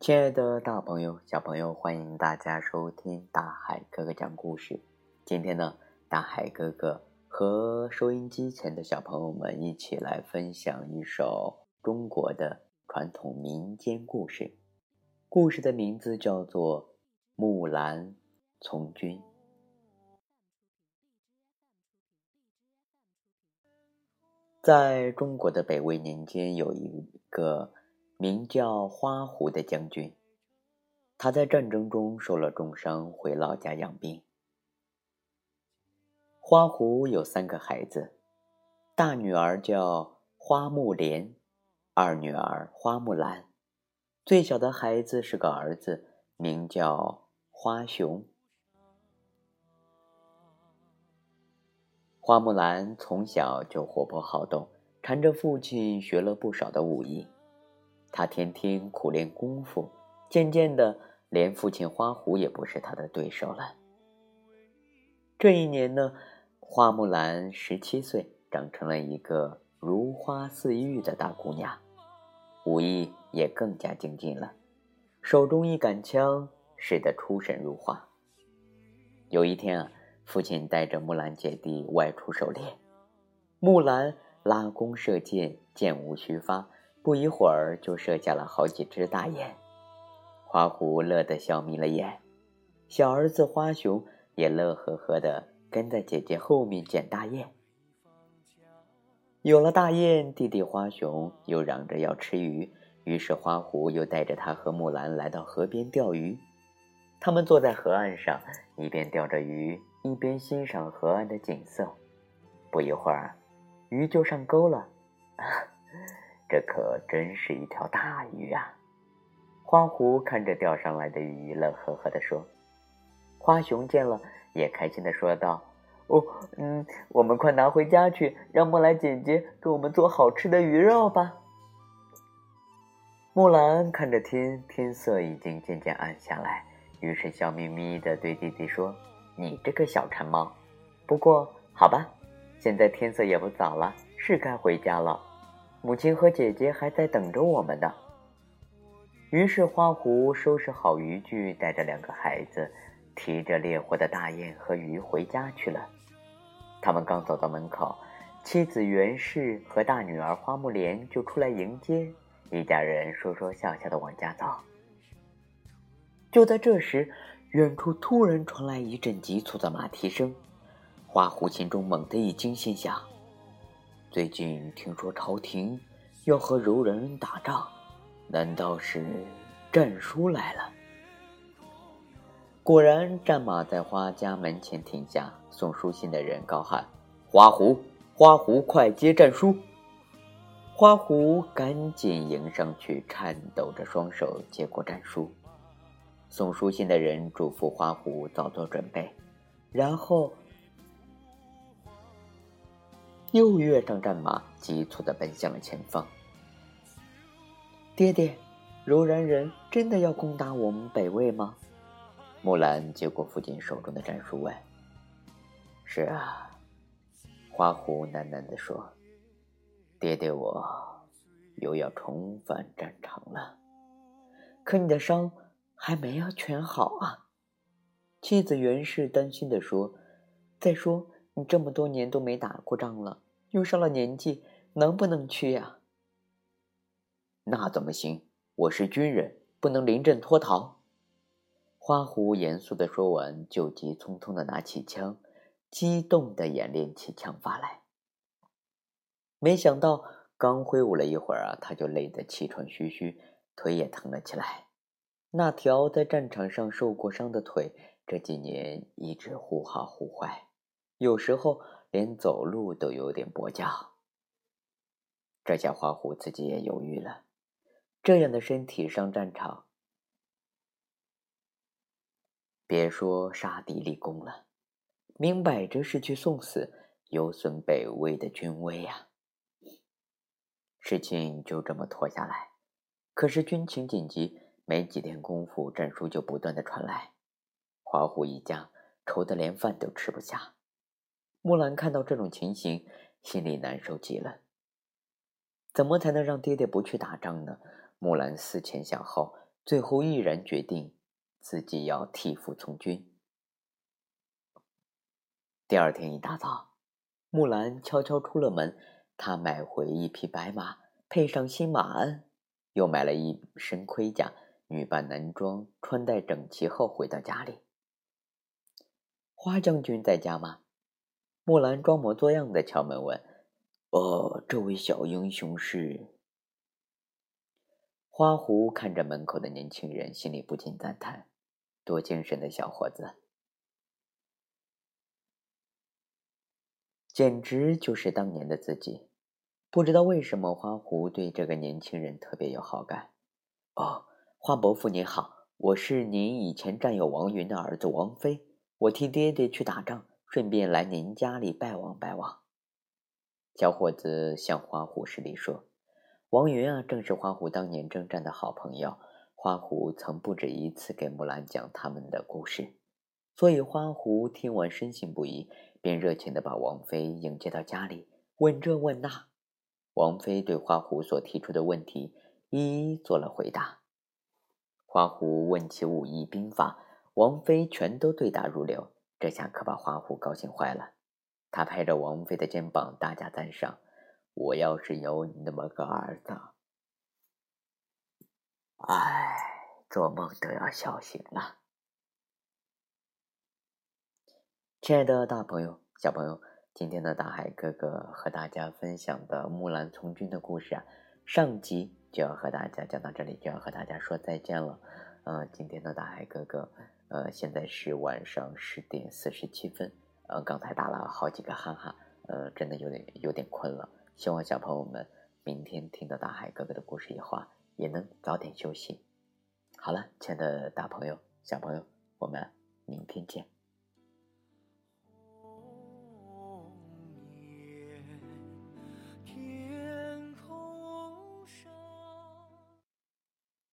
亲爱的大朋友、小朋友，欢迎大家收听大海哥哥讲故事。今天呢，大海哥哥和收音机前的小朋友们一起来分享一首中国的传统民间故事。故事的名字叫做《木兰从军》。在中国的北魏年间，有一个。名叫花狐的将军，他在战争中受了重伤，回老家养病。花狐有三个孩子，大女儿叫花木莲，二女儿花木兰，最小的孩子是个儿子，名叫花熊。花木兰从小就活泼好动，缠着父亲学了不少的武艺。他天天苦练功夫，渐渐的，连父亲花狐也不是他的对手了。这一年呢，花木兰十七岁，长成了一个如花似玉的大姑娘，武艺也更加精进了，手中一杆枪，使得出神入化。有一天啊，父亲带着木兰姐弟外出狩猎，木兰拉弓射箭，箭无虚发。不一会儿，就射下了好几只大雁，花狐乐得笑眯了眼，小儿子花熊也乐呵呵的跟在姐姐后面捡大雁。有了大雁，弟弟花熊又嚷着要吃鱼，于是花狐又带着他和木兰来到河边钓鱼。他们坐在河岸上，一边钓着鱼，一边欣赏河岸的景色。不一会儿，鱼就上钩了。这可真是一条大鱼啊！花狐看着钓上来的鱼，乐呵呵地说：“花熊见了，也开心地说道：‘哦，嗯，我们快拿回家去，让木兰姐姐给我们做好吃的鱼肉吧。’”木兰看着天，天色已经渐渐暗下来，于是笑眯眯地对弟弟说：“你这个小馋猫，不过好吧，现在天色也不早了，是该回家了。”母亲和姐姐还在等着我们呢。于是花狐收拾好渔具，带着两个孩子，提着猎获的大雁和鱼回家去了。他们刚走到门口，妻子袁氏和大女儿花木莲就出来迎接，一家人说说笑笑的往家走。就在这时，远处突然传来一阵急促的马蹄声，花狐心中猛地一惊，心想。最近听说朝廷要和柔然人打仗，难道是战书来了？果然，战马在花家门前停下，送书信的人高喊：“花狐，花狐，快接战书！”花狐赶紧迎上去，颤抖着双手接过战书。送书信的人嘱咐花狐早做准备，然后。又跃上战马，急促的奔向了前方。爹爹，柔然人真的要攻打我们北魏吗？木兰接过父亲手中的战书问。是啊，花狐喃喃地说：“爹爹，我又要重返战场了。可你的伤还没有全好啊。”妻子袁氏担心地说：“再说。”你这么多年都没打过仗了，又上了年纪，能不能去呀？那怎么行？我是军人，不能临阵脱逃。花狐严肃的说完，就急匆匆的拿起枪，激动的演练起枪法来。没想到，刚挥舞了一会儿啊，他就累得气喘吁吁，腿也疼了起来。那条在战场上受过伤的腿，这几年一直忽好忽坏。有时候连走路都有点跛脚。这下花狐自己也犹豫了，这样的身体上战场，别说杀敌立功了，明摆着是去送死，有损北魏的军威呀。事情就这么拖下来，可是军情紧急，没几天功夫，战书就不断的传来，花狐一家愁得连饭都吃不下。木兰看到这种情形，心里难受极了。怎么才能让爹爹不去打仗呢？木兰思前想后，最后毅然决定自己要替父从军。第二天一大早，木兰悄悄出了门，她买回一匹白马，配上新马鞍，又买了一身盔甲，女扮男装，穿戴整齐后回到家里。花将军在家吗？木兰装模作样的敲门问：“哦，这位小英雄是？”花狐看着门口的年轻人，心里不禁赞叹：“多精神的小伙子，简直就是当年的自己。”不知道为什么，花狐对这个年轻人特别有好感。哦，花伯父您好，我是您以前战友王云的儿子王飞。我替爹爹去打仗，顺便来您家里拜望拜望。小伙子向花狐施礼说：“王云啊，正是花狐当年征战的好朋友。花狐曾不止一次给木兰讲他们的故事，所以花狐听完深信不疑，便热情地把王妃迎接到家里，问这问那。王妃对花狐所提出的问题一一做了回答。花狐问起武艺兵法。”王妃全都对答如流，这下可把花虎高兴坏了。他拍着王妃的肩膀，大加赞赏：“我要是有你那么个儿子，哎，做梦都要笑醒了。”亲爱的大朋友、小朋友，今天的大海哥哥和大家分享的木兰从军的故事啊，上集就要和大家讲到这里，就要和大家说再见了。呃，今天的大海哥哥。呃，现在是晚上十点四十七分，呃，刚才打了好几个哈哈，呃，真的有点有点困了。希望小朋友们明天听到大海哥哥的故事以后啊，也能早点休息。好了，亲爱的大朋友、小朋友，我们明天见。